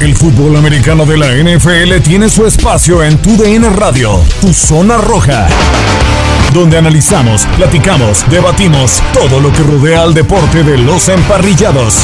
El fútbol americano de la NFL tiene su espacio en Tu DN Radio, Tu Zona Roja, donde analizamos, platicamos, debatimos todo lo que rodea al deporte de los emparrillados.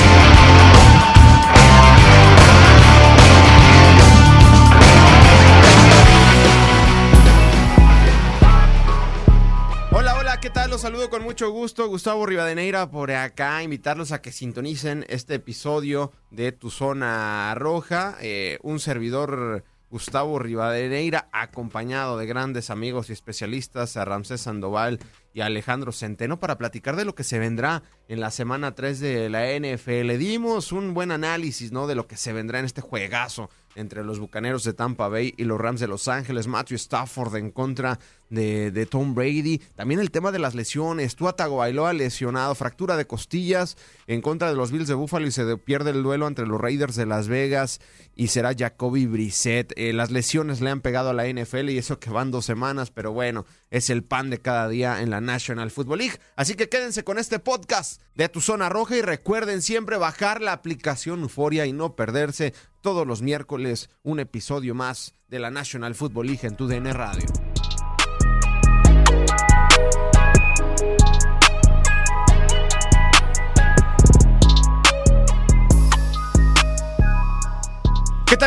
¿Qué tal? Los saludo con mucho gusto. Gustavo Rivadeneira por acá. Invitarlos a que sintonicen este episodio de Tu Zona Roja. Eh, un servidor, Gustavo Rivadeneira, acompañado de grandes amigos y especialistas, a Ramsés Sandoval y a Alejandro Centeno, para platicar de lo que se vendrá en la semana 3 de la NFL. Dimos un buen análisis, ¿no? De lo que se vendrá en este juegazo entre los Bucaneros de Tampa Bay y los Rams de Los Ángeles. Matthew Stafford en contra de Tom Brady. También el tema de las lesiones. Tua Tagovailoa lesionado, fractura de costillas en contra de los Bills de Buffalo y se de- pierde el duelo entre los Raiders de Las Vegas y será Jacoby Brissett. Eh, las lesiones le han pegado a la NFL y eso que van dos semanas, pero bueno, es el pan de cada día en la National Football League. Así que quédense con este podcast de Tu Zona Roja y recuerden siempre bajar la aplicación Euforia y no perderse todos los miércoles un episodio más de la National Football League en tu DN Radio.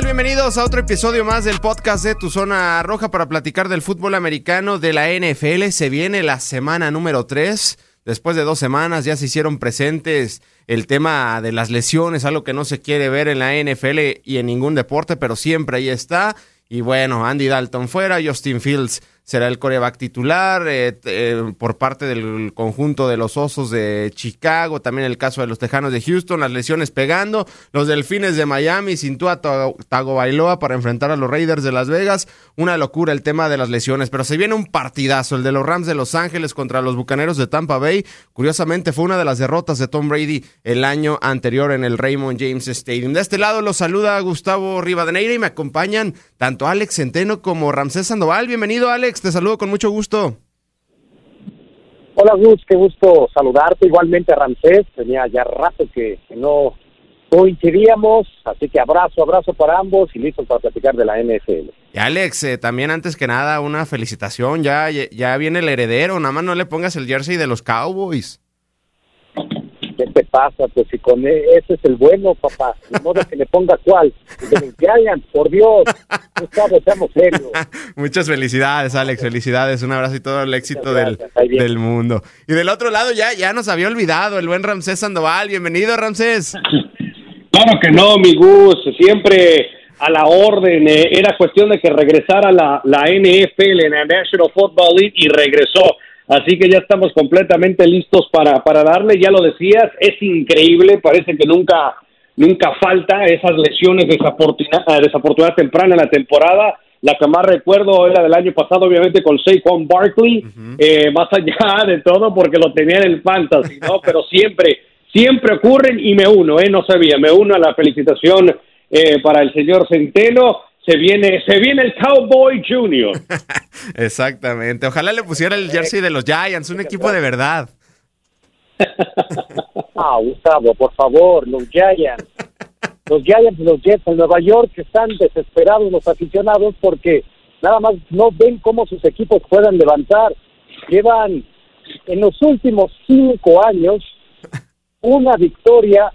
Bienvenidos a otro episodio más del podcast de Tu Zona Roja para platicar del fútbol americano de la NFL. Se viene la semana número 3. Después de dos semanas ya se hicieron presentes el tema de las lesiones, algo que no se quiere ver en la NFL y en ningún deporte, pero siempre ahí está. Y bueno, Andy Dalton fuera, Justin Fields será el coreback titular eh, eh, por parte del conjunto de los Osos de Chicago, también el caso de los Tejanos de Houston, las lesiones pegando, los Delfines de Miami sin Tua Tago- Tagovailoa para enfrentar a los Raiders de Las Vegas, una locura el tema de las lesiones, pero se viene un partidazo, el de los Rams de Los Ángeles contra los Bucaneros de Tampa Bay, curiosamente fue una de las derrotas de Tom Brady el año anterior en el Raymond James Stadium. De este lado los saluda Gustavo Rivadeneira y me acompañan tanto Alex Centeno como Ramsés Sandoval. Bienvenido Alex, te saludo con mucho gusto. Hola Gus, qué gusto saludarte. Igualmente Ramsés, tenía ya rato que, que no coincidíamos, así que abrazo, abrazo para ambos y listos para platicar de la NFL. Y Alex, eh, también antes que nada una felicitación, ya, ya viene el heredero, nada más no le pongas el jersey de los Cowboys. ¿Qué te pasa? Pues si con e- ese es el bueno, papá. De modo que le ponga cuál. De Giants, por Dios. Gustavo, seamos serios. Muchas felicidades, Alex, felicidades, un abrazo y todo el éxito del, del mundo. Y del otro lado ya, ya nos había olvidado el buen Ramsés Sandoval, bienvenido Ramsés. Claro que no, mi Gus, siempre a la orden. eh, era cuestión de que regresara la, la NFL, la National Football League, y regresó. Así que ya estamos completamente listos para, para darle. Ya lo decías, es increíble, parece que nunca, nunca falta esas lesiones desafortuna- eh, desafortunadas temprana en la temporada. La que más recuerdo era del año pasado, obviamente, con Saquon Barkley, eh, más allá de todo, porque lo tenía en el fantasy, ¿no? Pero siempre, siempre ocurren y me uno, ¿eh? No sabía, me uno a la felicitación eh, para el señor Centeno. Se viene, se viene el Cowboy Junior. Exactamente, ojalá le pusiera el jersey de los Giants, un equipo de verdad. Ah, Gustavo, por favor, los Giants. Los Giants y los Jets en Nueva York están desesperados los aficionados porque nada más no ven cómo sus equipos puedan levantar. Llevan en los últimos cinco años una victoria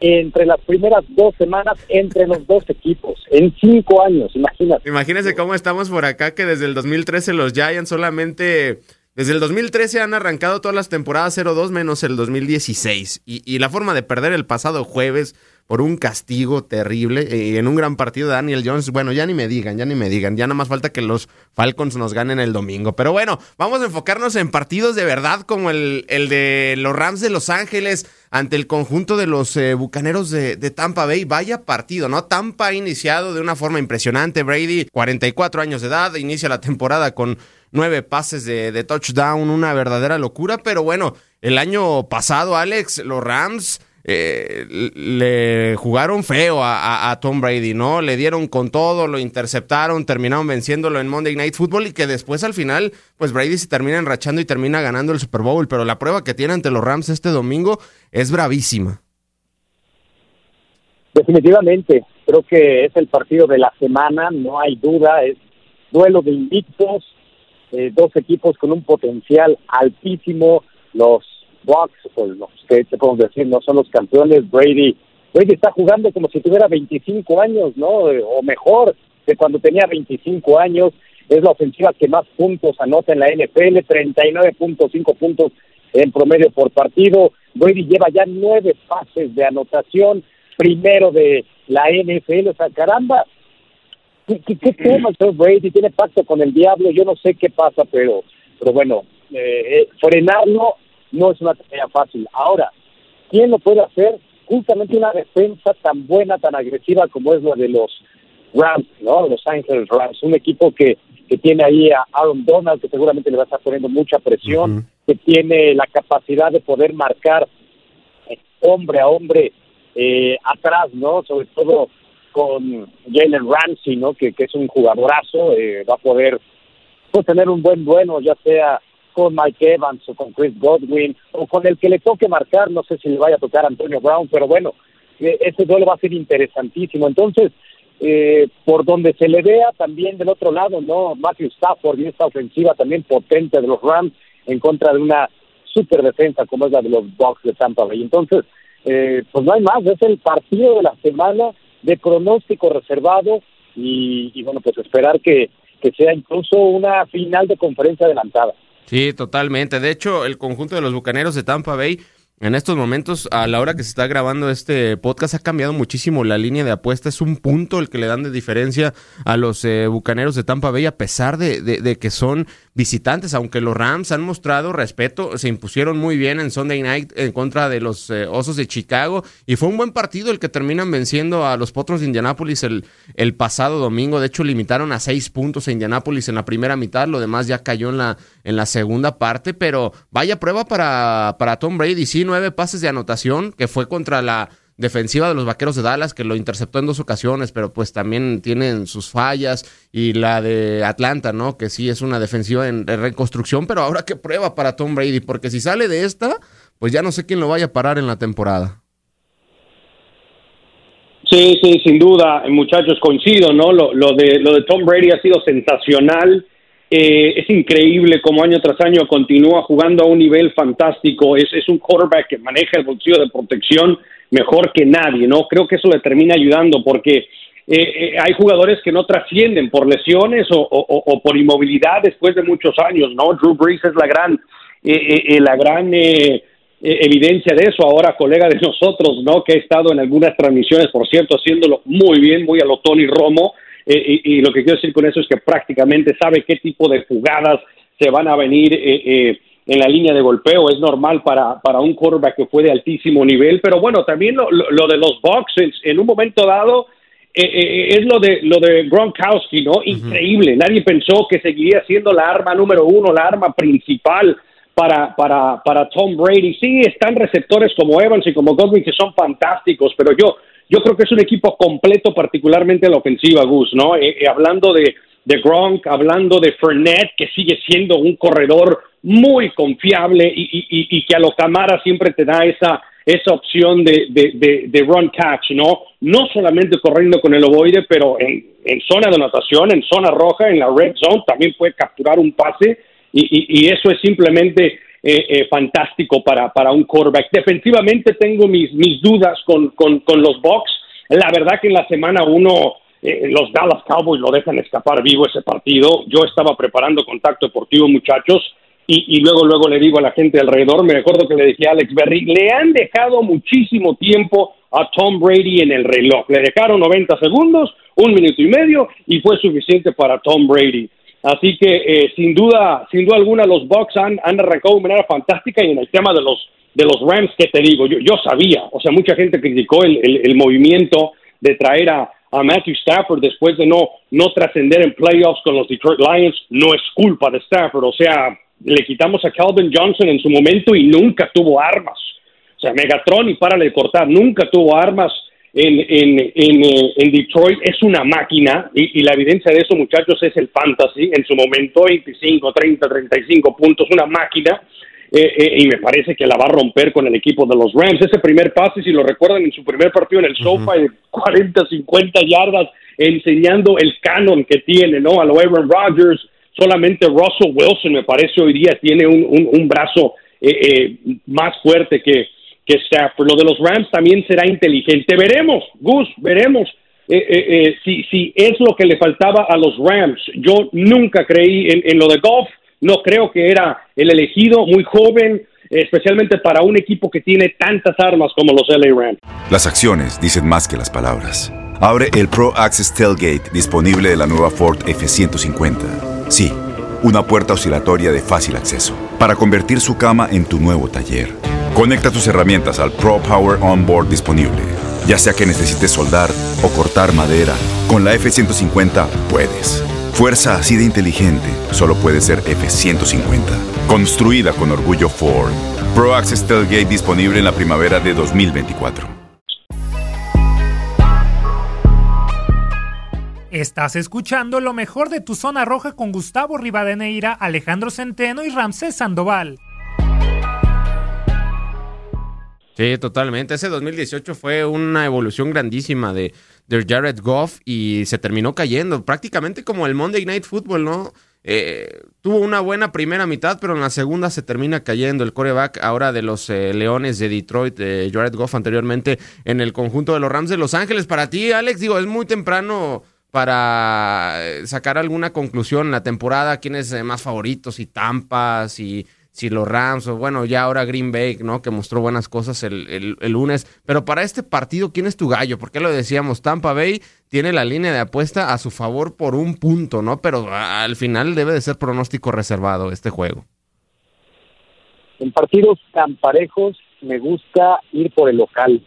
entre las primeras dos semanas entre los dos equipos. En cinco años, imagínate. Imagínense cómo estamos por acá, que desde el 2013 los Giants solamente... Desde el 2013 han arrancado todas las temporadas 0-2 menos el 2016. Y, y la forma de perder el pasado jueves por un castigo terrible y en un gran partido de Daniel Jones. Bueno, ya ni me digan, ya ni me digan, ya nada más falta que los Falcons nos ganen el domingo. Pero bueno, vamos a enfocarnos en partidos de verdad como el, el de los Rams de Los Ángeles ante el conjunto de los eh, Bucaneros de, de, Tampa Bay. Vaya partido, ¿no? Tampa ha iniciado de una forma impresionante. Brady, 44 años de edad, inicia la temporada con nueve pases de, de touchdown, una verdadera locura. Pero bueno, el año pasado, Alex, los Rams eh, le jugaron feo a, Tom Brady, ¿no? Le dieron con todo, lo interceptaron, terminaron venciéndolo en Monday Night Football y que después al final, pues Brady se termina enrachando y termina ganando el Super Bowl, pero la prueba que tiene ante los Rams este domingo es bravísima. Definitivamente, creo que es el partido de la semana, no hay duda, es duelo de invictos, eh, dos equipos con un potencial altísimo, los Bucks, pues los que te podemos decir, no son los campeones, Brady, Brady está jugando como si tuviera 25 años, ¿no? O mejor, de cuando tenía 25 años, es la ofensiva que más puntos anota en la NFL, 39.5 puntos en promedio por partido. Brady lleva ya nueve pases de anotación, primero de la NFL, o sea, caramba, ¿qué, qué, tema Brady? Tiene pacto con el diablo, yo no sé qué pasa, pero, pero bueno, eh, eh frenarlo no es una tarea fácil. Ahora, ¿quién lo puede hacer? Justamente una defensa tan buena, tan agresiva como es la de los Rams, ¿no? Los Ángeles Rams, un equipo que, que tiene ahí a Aaron Donald, que seguramente le va a estar poniendo mucha presión, que tiene la capacidad de poder marcar eh, hombre a hombre eh, atrás, ¿no? Sobre todo con Jalen Ramsey, ¿no? Que, que es un jugadorazo, eh, va a poder pues, tener un buen duelo, ya sea con Mike Evans o con Chris Godwin o con el que le toque marcar, no sé si le vaya a tocar Antonio Brown, pero bueno, eh, ese duelo va a ser interesantísimo. Entonces, eh, por donde se le vea también del otro lado, ¿no? Matthew Stafford y esta ofensiva también potente de los Rams en contra de una super defensa como es la de los Bucks de Tampa Bay. Entonces, eh, pues no hay más, es el partido de la semana de pronóstico reservado y, y bueno, pues esperar que, que sea incluso una final de conferencia adelantada. Sí, totalmente. De hecho, el conjunto de los Bucaneros de Tampa Bay en estos momentos, a la hora que se está grabando este podcast, ha cambiado muchísimo la línea de apuesta. Es un punto el que le dan de diferencia a los eh, bucaneros de Tampa Bay, a pesar de, que son visitantes. Aunque los Rams han mostrado respeto, se impusieron muy bien en Sunday night en contra de los eh, Osos de Chicago. Y fue un buen partido el que terminan venciendo a los Potros de Indianápolis el, el pasado domingo. De hecho, limitaron a seis puntos a Indianápolis en la primera mitad. Lo demás ya cayó en la, en la segunda parte. Pero vaya prueba para, para Tom Brady. Sí, nueve pases de anotación, que fue contra la defensiva de los Vaqueros de Dallas, que lo interceptó en dos ocasiones, pero pues también tienen sus fallas, y la de Atlanta, ¿no? Que sí es una defensiva en, reconstrucción, pero ahora qué prueba para Tom Brady, porque si sale de esta, pues ya no sé quién lo vaya a parar en la temporada. Sí, sí, sin duda, muchachos, coincido, ¿no? Lo, lo, de, lo de Tom Brady ha sido sensacional eh, es increíble como año tras año continúa jugando a un nivel fantástico. Es, es un quarterback que maneja el bolsillo de protección mejor que nadie, ¿no? Creo que eso le termina ayudando porque eh, eh, hay jugadores que no trascienden por lesiones o, por inmovilidad después de muchos años, ¿no? Drew Brees es la gran, la gran evidencia de eso. Ahora, colega de nosotros, ¿no? Que ha estado en algunas transmisiones, por cierto, haciéndolo muy bien, muy a lo Tony Romo eh, y, lo que quiero decir con eso es que prácticamente sabe qué tipo de jugadas se van a venir eh, eh, en la línea de golpeo. Es normal para, para un quarterback que fue de altísimo nivel, pero bueno, también lo, lo, de los boxes en un momento dado es lo de lo de Gronkowski, ¿no? Increíble. Nadie pensó que seguiría siendo la arma número uno, la arma principal para, para, para Tom Brady. Sí, están receptores como Evans y como Godwin que son fantásticos, pero yo yo creo que es un equipo completo, particularmente en la ofensiva, Gus, ¿no? Eh, eh, hablando de, de Gronk, hablando de Fernet, que sigue siendo un corredor muy confiable y, y, y, que a lo Camara siempre te da esa, esa opción de, de, run catch, ¿no? No solamente corriendo con el ovoide, pero en, en, zona de anotación, en zona roja, en la red zone, también puede capturar un pase y, y eso es simplemente eh, eh, fantástico para, para un quarterback. Defensivamente tengo mis, mis dudas con, con, los Bucks. La verdad que en la semana uno eh, los Dallas Cowboys lo dejan escapar vivo ese partido. Yo estaba preparando contacto deportivo, muchachos, y, y, luego, luego le digo a la gente alrededor, me recuerdo que le dije a Alex Berry, le han dejado muchísimo tiempo a Tom Brady en el reloj. Le dejaron 90 segundos, un minuto y medio y fue suficiente para Tom Brady. Así que eh, sin duda, sin duda alguna los Bucks han, han arrancado de manera fantástica y en el tema de los de los Rams, que te digo? Yo, yo sabía, o sea, mucha gente criticó el, el, movimiento de traer a, a, Matthew Stafford después de no, no trascender en playoffs con los Detroit Lions. No es culpa de Stafford, o sea, le quitamos a Calvin Johnson en su momento y nunca tuvo armas. O sea, Megatron y para de cortar, nunca tuvo armas en, en, en, eh, en Detroit. Es una máquina y, y, la evidencia de eso, muchachos, es el fantasy. En su momento, 25, 30, 35 puntos, una máquina. Eh, eh, y me parece que la va a romper con el equipo de los Rams. Ese primer pase, si lo recuerdan, en su primer partido en el sofa de 40, 50 yardas, enseñando el canon que tiene, ¿no? A lo Aaron Rodgers, solamente Russell Wilson, me parece, hoy día tiene un, un, brazo eh, más fuerte que, que Stafford. Lo de los Rams también será inteligente. Veremos, Gus, veremos. si, si es lo que le faltaba a los Rams. Yo nunca creí en, en lo de golf no creo que era el elegido, muy joven, especialmente para un equipo que tiene tantas armas como los LA Rams. Las acciones dicen más que las palabras. Abre el Pro Access Tailgate disponible de la nueva Ford F-150. Sí, una puerta oscilatoria de fácil acceso para convertir su cama en tu nuevo taller. Conecta tus herramientas al Pro Power Onboard disponible. Ya sea que necesites soldar o cortar madera, con la F-150 puedes. Fuerza así de inteligente solo puede ser F-150. Construida con orgullo Ford. Pro Access Tailgate disponible en la primavera de 2024. Estás escuchando lo mejor de tu zona roja con Gustavo Rivadeneira, Alejandro Centeno y Ramsés Sandoval. Sí, totalmente. Ese 2018 fue una evolución grandísima de, Jared Goff y se terminó cayendo, prácticamente como el Monday Night Football, ¿no? Eh, tuvo una buena primera mitad, pero en la segunda se termina cayendo el coreback ahora de los eh, Leones de Detroit, de Jared Goff anteriormente en el conjunto de los Rams de Los Ángeles. Para ti, Alex, digo, es muy temprano para eh, sacar alguna conclusión en la temporada, quién es más favoritos, y Tampa, si si los Rams o bueno, ya ahora Green Bay, ¿no? Que mostró buenas cosas el, lunes. Pero para este partido, ¿quién es tu gallo? Porque lo decíamos, Tampa Bay tiene la línea de apuesta a su favor por un punto, ¿no? Pero al final debe de ser pronóstico reservado este juego. En partidos tan parejos me gusta ir por el local.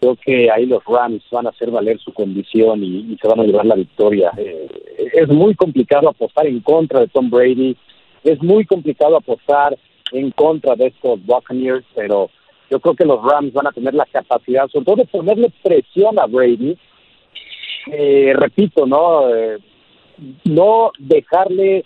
Creo que ahí los Rams van a hacer valer su condición y, se van a llevar la victoria. Eh, es muy complicado apostar en contra de Tom Brady es muy complicado apostar en contra de estos Buccaneers, pero yo creo que los Rams van a tener la capacidad, sobre todo de ponerle presión a Brady. Eh, repito, no, eh, no dejarle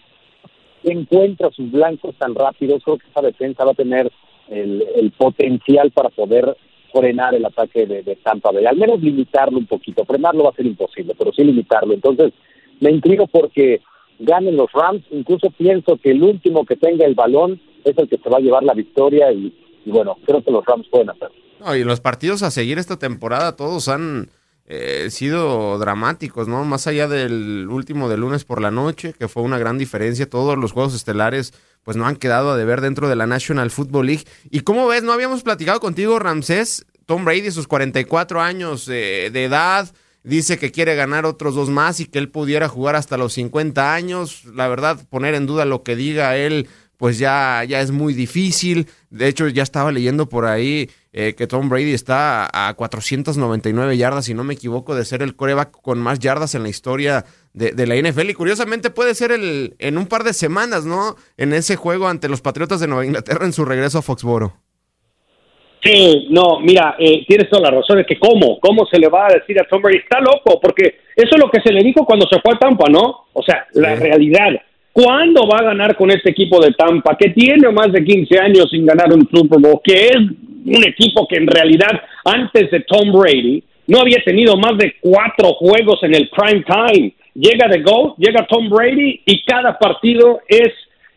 encuentra sus blancos tan rápido. Creo que esa defensa va a tener el, potencial para poder frenar el ataque de, de, Tampa Bay, al menos limitarlo un poquito. Frenarlo va a ser imposible, pero sí limitarlo. Entonces, me intrigo porque ganen los Rams. Incluso pienso que el último que tenga el balón es el que se va a llevar la victoria y, bueno, creo que los Rams pueden hacerlo. Y los partidos a seguir esta temporada todos han eh, sido dramáticos, ¿no? Más allá del último de lunes por la noche, que fue una gran diferencia, todos los juegos estelares pues no han quedado a deber dentro de la National Football League. Y como ves, no habíamos platicado contigo, Ramsés, Tom Brady, sus 44 años de edad, dice que quiere ganar otros dos más y que él pudiera jugar hasta los 50 años. La verdad, poner en duda lo que diga él, pues ya, ya es muy difícil. De hecho, ya estaba leyendo por ahí eh, que Tom Brady está a 499 yardas, si no me equivoco, de ser el coreback con más yardas en la historia de, de, la NFL. Y curiosamente puede ser el, en un par de semanas, ¿no? En ese juego ante los Patriotas de Nueva Inglaterra en su regreso a Foxboro. Sí, no, mira, eh, tienes toda la razón, es que cómo, cómo se le va a decir a Tom Brady, está loco, porque eso es lo que se le dijo cuando se fue a Tampa, ¿no? O sea, la realidad, ¿cuándo va a ganar con este equipo de Tampa, que tiene más de 15 años sin ganar un Super Bowl, que es un equipo que en realidad antes de Tom Brady no había tenido más de cuatro juegos en el prime time? Llega de Go, llega Tom Brady y cada partido es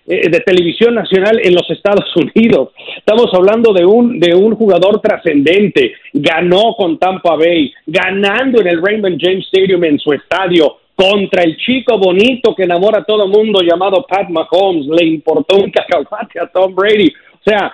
de televisión nacional en los Estados Unidos. Estamos hablando de un, de un jugador trascendente. Ganó con Tampa Bay, ganando en el Raymond James Stadium en su estadio contra el chico bonito que enamora a todo mundo llamado Pat Mahomes. Le importó un cacahuate a Tom Brady. O sea,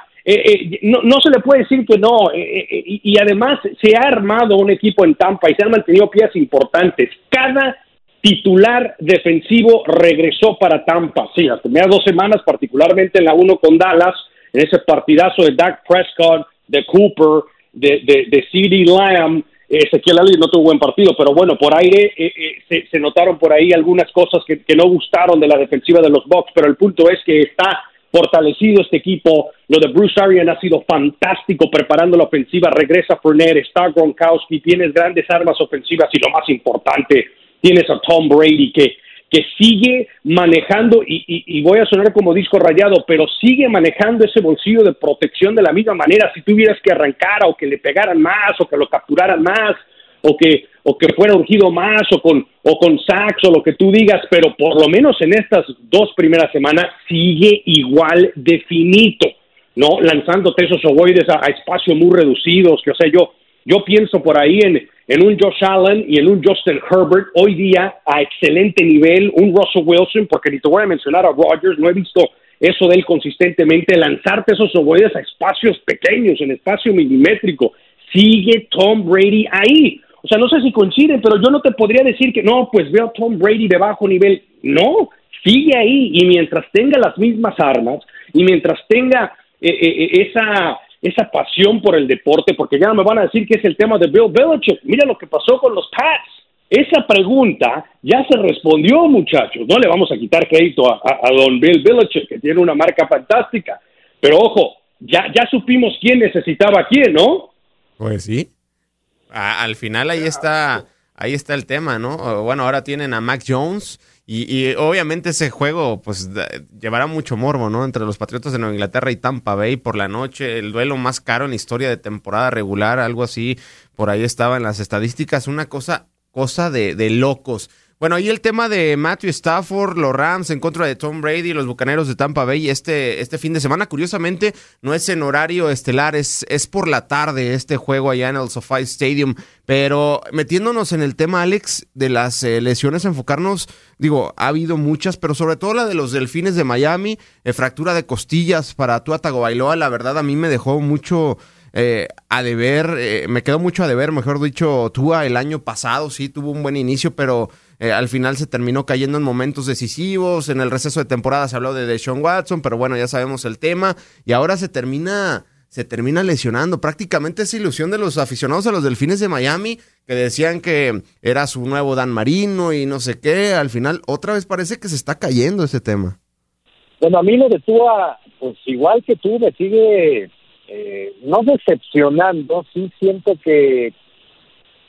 no, no, se le puede decir que no. y, y, además se ha armado un equipo en Tampa y se han mantenido piezas importantes. Cada titular defensivo regresó para Tampa. Sí, las primeras dos semanas, particularmente en la 1 con Dallas, en ese partidazo de Dak Prescott, de Cooper, de, de, de CD Lamb, Ezequiel Ali no tuvo buen partido, pero bueno, por aire eh, eh, se, notaron por ahí algunas cosas que, no gustaron de la defensiva de los Bucks, pero el punto es que está fortalecido este equipo. Lo de Bruce Arian ha sido fantástico preparando la ofensiva. Regresa Fournette, está Gronkowski, tienes grandes armas ofensivas y lo más importante, tienes a Tom Brady que que sigue manejando, y, voy a sonar como disco rayado, pero sigue manejando ese bolsillo de protección de la misma manera. Si tuvieras que arrancar o que le pegaran más o que lo capturaran más o que, o que fuera urgido más o con, o con sacks o lo que tú digas, pero por lo menos en estas dos primeras semanas sigue igual de finito, ¿no? Lanzándote esos ovoides a, a espacios muy reducidos, que o sea, yo, yo pienso por ahí en, un Josh Allen y en un Justin Herbert hoy día a excelente nivel, un Russell Wilson, porque ni te voy a mencionar a Rodgers, no he visto eso de él consistentemente, lanzarte esos ovoides a espacios pequeños, en espacio milimétrico. Sigue Tom Brady ahí. O sea, no sé si coinciden, pero yo no te podría decir que no, pues veo a Tom Brady de bajo nivel. No, sigue ahí y mientras tenga las mismas armas y mientras tenga eh, eh, eh, esa esa pasión por el deporte, porque ya me van a decir que es el tema de Bill Belichick. Mira lo que pasó con los Pats. Esa pregunta ya se respondió, muchachos. No le vamos a quitar crédito a, don Bill Belichick, que tiene una marca fantástica. Pero ojo, ya, ya supimos quién necesitaba a quién, ¿no? Pues sí. al final ahí está, ahí está el tema, ¿no? Bueno, ahora tienen a Mac Jones y, obviamente ese juego pues llevará mucho morbo, ¿no? Entre los Patriotas de Nueva Inglaterra y Tampa Bay por la noche, el duelo más caro en historia de temporada regular, algo así, por ahí estaba en las estadísticas, una cosa, cosa de locos. Bueno, y el tema de Matthew Stafford, los Rams en contra de Tom Brady, los Bucaneros de Tampa Bay este, este fin de semana, curiosamente no es en horario estelar, es, es por la tarde este juego allá en el SoFi Stadium, pero metiéndonos en el tema, Alex, de las eh, lesiones, enfocarnos, digo, ha habido muchas, pero sobre todo la de los Delfines de Miami, eh, fractura de costillas para Tua Tagovailoa, la verdad a mí me dejó mucho... Eh, a deber, me quedó mucho a deber, mejor dicho, Tua el año pasado sí tuvo un buen inicio, pero eh, al final se terminó cayendo en momentos decisivos. En el receso de temporada se habló de Deshaun Watson, pero bueno, ya sabemos el tema. Y ahora se termina, se termina lesionando. Prácticamente esa ilusión de los aficionados a los Delfines de Miami, que decían que era su nuevo Dan Marino y no sé qué. Al final, otra vez parece que se está cayendo ese tema. Bueno, a mí lo de pues igual que tú, me sigue eh, no decepcionando. Sí siento que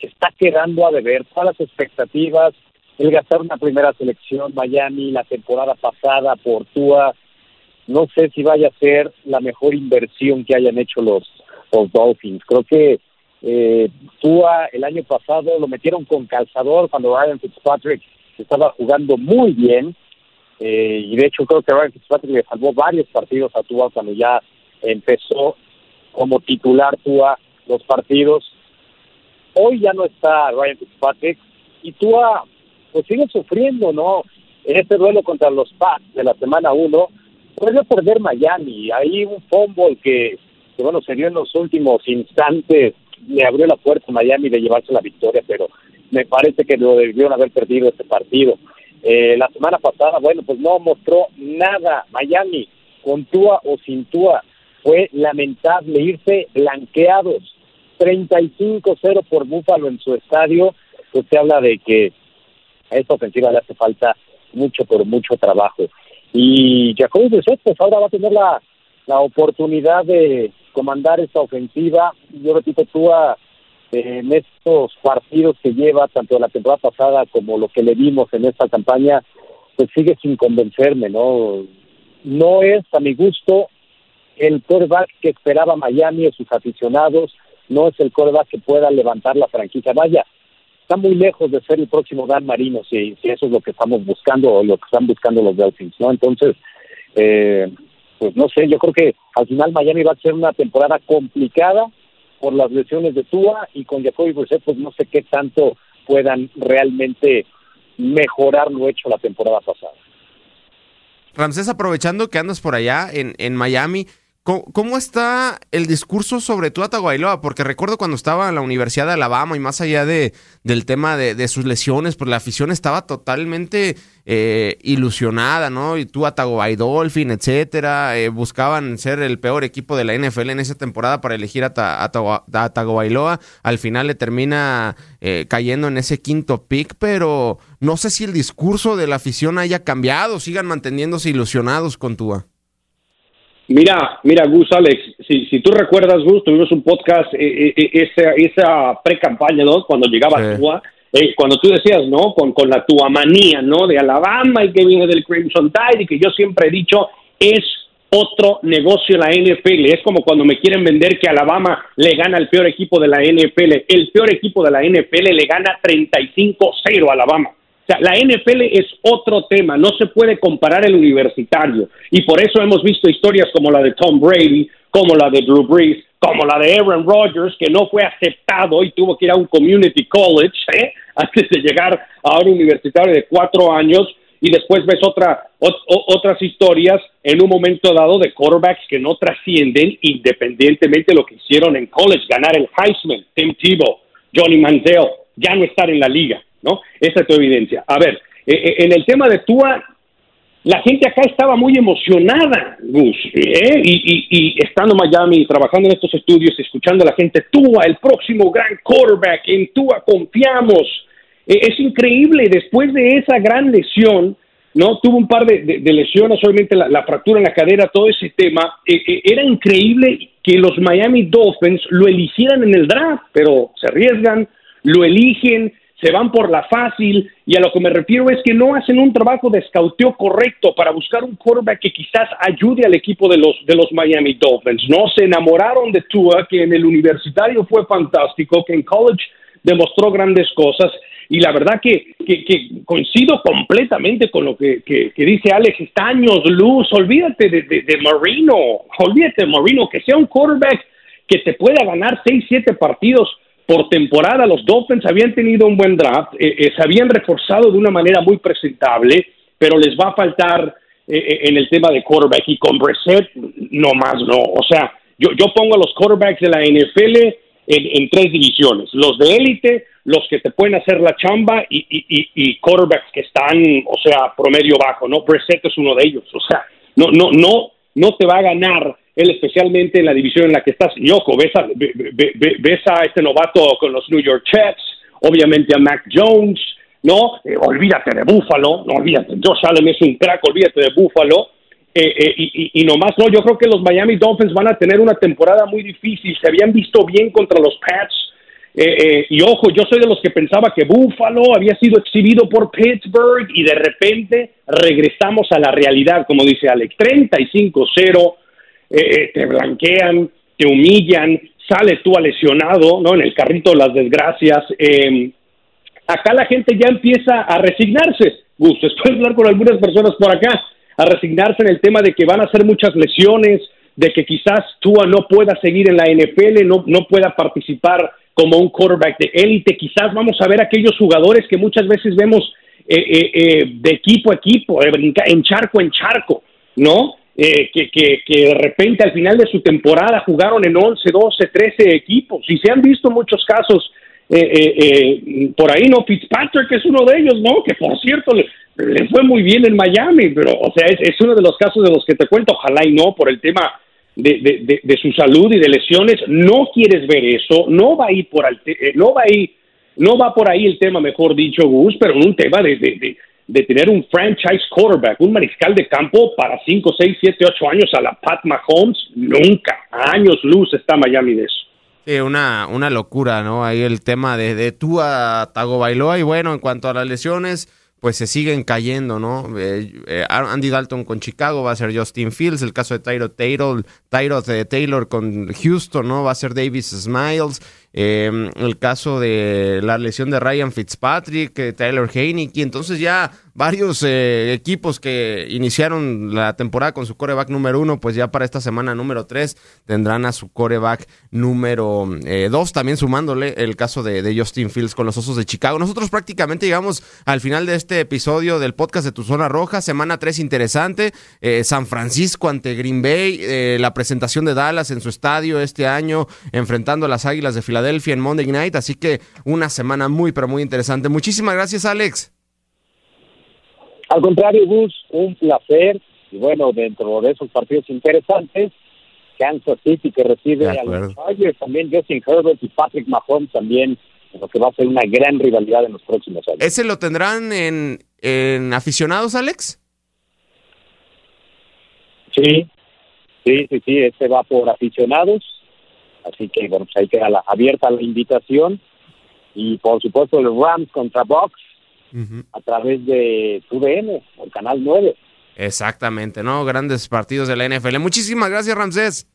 está quedando a deber todas las expectativas el gastar una primera selección Miami la temporada pasada por Tua, no sé si vaya a ser la mejor inversión que hayan hecho los, los Dolphins. Creo que eh, Tua el año pasado lo metieron con calzador cuando Ryan Fitzpatrick estaba jugando muy bien. Eh, y de hecho creo que Ryan Fitzpatrick le salvó varios partidos a Tua cuando ya empezó como titular Tua los partidos. Hoy ya no está Ryan Fitzpatrick y Tua pues sigue sufriendo, ¿no? En este duelo contra los Pats de la semana 1, puede perder Miami. Hay un fumble que, que, bueno, se dio en los últimos instantes, le abrió la puerta a Miami de llevarse la victoria, pero me parece que lo debieron haber perdido este partido. Eh, la semana pasada, bueno, pues no mostró nada Miami, con Tua o sin Tua. Fue lamentable irse blanqueados. 35-0 por Búfalo en su estadio. Pues se habla de que a esta ofensiva le hace falta mucho, pero mucho trabajo. Y Jacoby Brissett, pues ahora va a tener la, la oportunidad de comandar esta ofensiva. Yo repito, tú en estos partidos que lleva, tanto la temporada pasada como lo que le vimos en esta campaña, pues sigue sin convencerme, ¿no? No es, a mi gusto, el quarterback que esperaba Miami o sus aficionados, no es el quarterback que pueda levantar la franquicia. Vaya, está muy lejos de ser el próximo Dan Marino, si, si eso es lo que estamos buscando o lo que están buscando los Dolphins, ¿no? Entonces, eh, pues no sé, yo creo que al final Miami va a ser una temporada complicada por las lesiones de Tua y con Jacoby Brissett, pues no sé qué tanto puedan realmente mejorar lo hecho la temporada pasada. Ramsés, aprovechando que andas por allá en, en Miami, ¿Cómo, está el discurso sobre Tua Tagovailoa? Porque recuerdo cuando estaba en la Universidad de Alabama y más allá de, del tema de, sus lesiones, pues la afición estaba totalmente eh, ilusionada, ¿no? Y Tua Tagovailoa, etcétera, eh, buscaban ser el peor equipo de la NFL en esa temporada para elegir a, Tagovailoa. Al final le termina eh, cayendo en ese quinto pick, pero no sé si el discurso de la afición haya cambiado, sigan manteniéndose ilusionados con Tua. Mira, mira, Gus, Alex, si, si tú recuerdas, Gus, tuvimos un podcast, eh, eh, eh, esa, esa pre-campaña, ¿no? Cuando llegaba Tua, cuando tú decías, ¿no? Con, con la manía, ¿no? De Alabama y que viene del Crimson Tide y que yo siempre he dicho, es otro negocio la NFL. Es como cuando me quieren vender que Alabama le gana al peor equipo de la NFL. El peor equipo de la NFL le gana 35-0 a Alabama. O sea, la NFL es otro tema, no se puede comparar el universitario. Y por eso hemos visto historias como la de Tom Brady, como la de Drew Brees, como la de Aaron Rodgers, que no fue aceptado y tuvo que ir a un community college ¿eh? antes de llegar a un universitario de cuatro años. Y después ves otra, otras historias en un momento dado de quarterbacks que no trascienden independientemente de lo que hicieron en college, ganar el Heisman, Tim Tebow, Johnny Manziel, ya no estar en la liga. ¿No? Esa es tu evidencia. A ver, eh, eh, en el tema de Tua, la gente acá estaba muy emocionada, Gus, ¿eh? y, estando en Miami, trabajando en estos estudios, escuchando a la gente, Tua, el próximo gran quarterback, en Tua confiamos. es increíble, después de esa gran lesión, ¿no? Tuvo un par de, lesiones, obviamente la, fractura en la cadera, todo ese tema. era increíble que los Miami Dolphins lo eligieran en el draft, pero se arriesgan, lo eligen, se van por la fácil y a lo que me refiero es que no hacen un trabajo de escauteo correcto para buscar un quarterback que quizás ayude al equipo de los, de los Miami Dolphins. No se enamoraron de Tua, que en el universitario fue fantástico, que en college demostró grandes cosas y la verdad que, coincido completamente con lo que, dice Alex, está años luz, olvídate de, de, Marino, olvídate de Marino, que sea un quarterback que te pueda ganar 6, 7 partidos por temporada los Dolphins habían tenido un buen draft, eh, eh, se habían reforzado de una manera muy presentable, pero les va a faltar eh, en el tema de quarterback y con Brissett no más no. O sea, yo, yo pongo a los quarterbacks de la NFL en, tres divisiones, los de élite, los que te pueden hacer la chamba y, quarterbacks que están, o sea, promedio bajo, ¿no? Brissett es uno de ellos, o sea, no, no, no, no te va a ganar él especialmente en la división en la que estás. Y ojo, ves a, a este novato con los New York Jets, obviamente a Mac Jones, ¿no? Eh, olvídate de Buffalo, no olvídate, Josh Allen es un crack, olvídate de Buffalo. Eh, eh, y, y, nomás, no, yo creo que los Miami Dolphins van a tener una temporada muy difícil. Se habían visto bien contra los Pats. y ojo, yo soy de los que pensaba que Buffalo había sido exhibido por Pittsburgh y de repente regresamos a la realidad, como dice Alex, 35-0 eh, eh, te blanquean, te humillan, sales tú a lesionado, ¿no? En el carrito de las desgracias. Em, acá la gente ya empieza a resignarse. Gus, estoy hablar con algunas personas por acá, a resignarse en el tema de que van a ser muchas lesiones, de que quizás Tua no pueda seguir en la NFL, no, no pueda participar como un quarterback de élite. Quizás vamos a ver aquellos jugadores que muchas veces vemos eh, de equipo a equipo, en charco en charco, ¿no? Eh, que, que, de repente al final de su temporada jugaron en 11, 12, 13 equipos y se han visto muchos casos eh, eh, por ahí, ¿no? Fitzpatrick es uno de ellos, ¿no? Que por cierto le, fue muy bien en Miami, pero o sea, es, uno de los casos de los que te cuento, ojalá y no, por el tema de, de, de, su salud y de lesiones, no quieres ver eso, no va a ir por, no va a ir, no va por ahí el tema, mejor dicho, Gus, pero un tema de, de tener un franchise quarterback, un mariscal de campo para 5, 6, 7, 8 años a la Pat Mahomes, nunca. años luz está Miami de eso. Sí, una, una locura, ¿no? Ahí el tema de, de tú a Tago Bailoa y bueno, en cuanto a las lesiones, pues se siguen cayendo, ¿no? Eh, eh, Andy Dalton con Chicago va a ser Justin Fields, el caso de Tyro Taylor, Tyro Taylor con Houston, ¿no? Va a ser Davis Smiles. Eh, el caso de la lesión de Ryan Fitzpatrick, eh, Tyler Heineke, entonces ya varios eh, equipos que iniciaron la temporada con su coreback número uno, pues ya para esta semana número tres tendrán a su coreback número eh, dos, también sumándole el caso de, de, Justin Fields con los Osos de Chicago. Nosotros prácticamente llegamos al final de este episodio del podcast de Tu Zona Roja, semana tres interesante, San Francisco ante Green Bay, la presentación de Dallas en su estadio este año, enfrentando a las Águilas de Filadelfia en Monday Night, así que una semana muy, pero muy interesante. Muchísimas gracias, Alex. Al contrario, Gus, un placer. Y bueno, dentro de esos partidos interesantes, Kansas City que recibe a los Chargers, también Justin Herbert y Patrick Mahomes también, lo que va a ser una gran rivalidad en los próximos años. ¿Ese lo tendrán en, en aficionados, Alex? Sí, sí, sí, sí, este va por aficionados, así que bueno, pues ahí queda la, abierta la invitación. Y por supuesto el Rams contra Box, Uh -huh. a través de TUDN, el canal 9. Exactamente, ¿no? Grandes partidos de la NFL. Muchísimas gracias, Ramsés.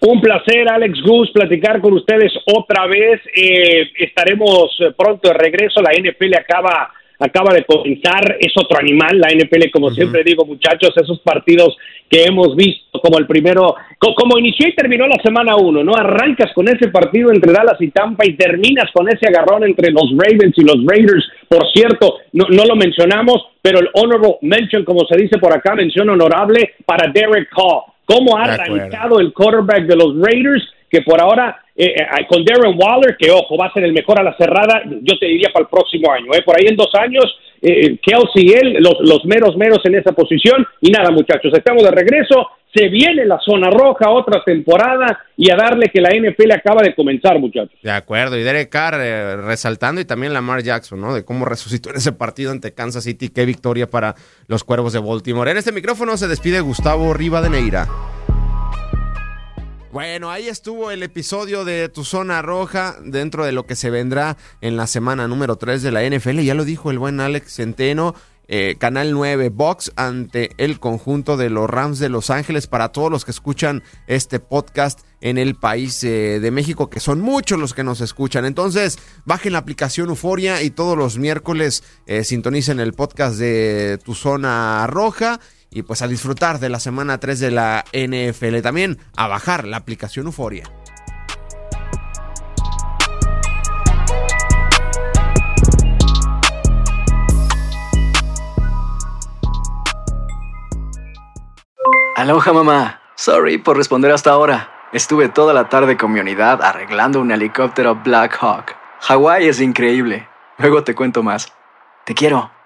Un placer, Alex Gus, platicar con ustedes otra vez. Eh, estaremos pronto de regreso. La NFL acaba acaba de comenzar, es otro animal, la NFL, como uh -huh. siempre digo, muchachos, esos partidos que hemos visto, como el primero, co como inició y terminó la semana uno, ¿no? Arrancas con ese partido entre Dallas y Tampa y terminas con ese agarrón entre los Ravens y los Raiders. Por cierto, no, no lo mencionamos, pero el honorable mention, como se dice por acá, mención honorable para Derek Hall. ¿Cómo ha arrancado el quarterback de los Raiders? que por ahora eh, con Darren Waller, que ojo, va a ser el mejor a la cerrada, yo te diría para el próximo año, eh, por ahí en dos años, eh, Kelsey y él, los, los meros meros en esa posición, y nada muchachos, estamos de regreso, se viene la zona roja, otra temporada, y a darle que la NFL acaba de comenzar, muchachos. De acuerdo, y Derek Carr eh, resaltando, y también Lamar Jackson, ¿no? De cómo resucitó en ese partido ante Kansas City, qué victoria para los Cuervos de Baltimore. En este micrófono se despide Gustavo Rivadeneira. Bueno, ahí estuvo el episodio de Tu Zona Roja dentro de lo que se vendrá en la semana número 3 de la NFL. Ya lo dijo el buen Alex Centeno. Eh, Canal 9 Box ante el conjunto de los Rams de Los Ángeles para todos los que escuchan este podcast en el país eh, de México, que son muchos los que nos escuchan. Entonces, bajen la aplicación Euforia y todos los miércoles eh, sintonicen el podcast de Tu Zona Roja y pues a disfrutar de la semana 3 de la NFL. También a bajar la aplicación Euforia. Aloha mamá. Sorry por responder hasta ahora. Estuve toda la tarde con mi unidad arreglando un helicóptero Black Hawk. Hawái es increíble. Luego te cuento más. Te quiero.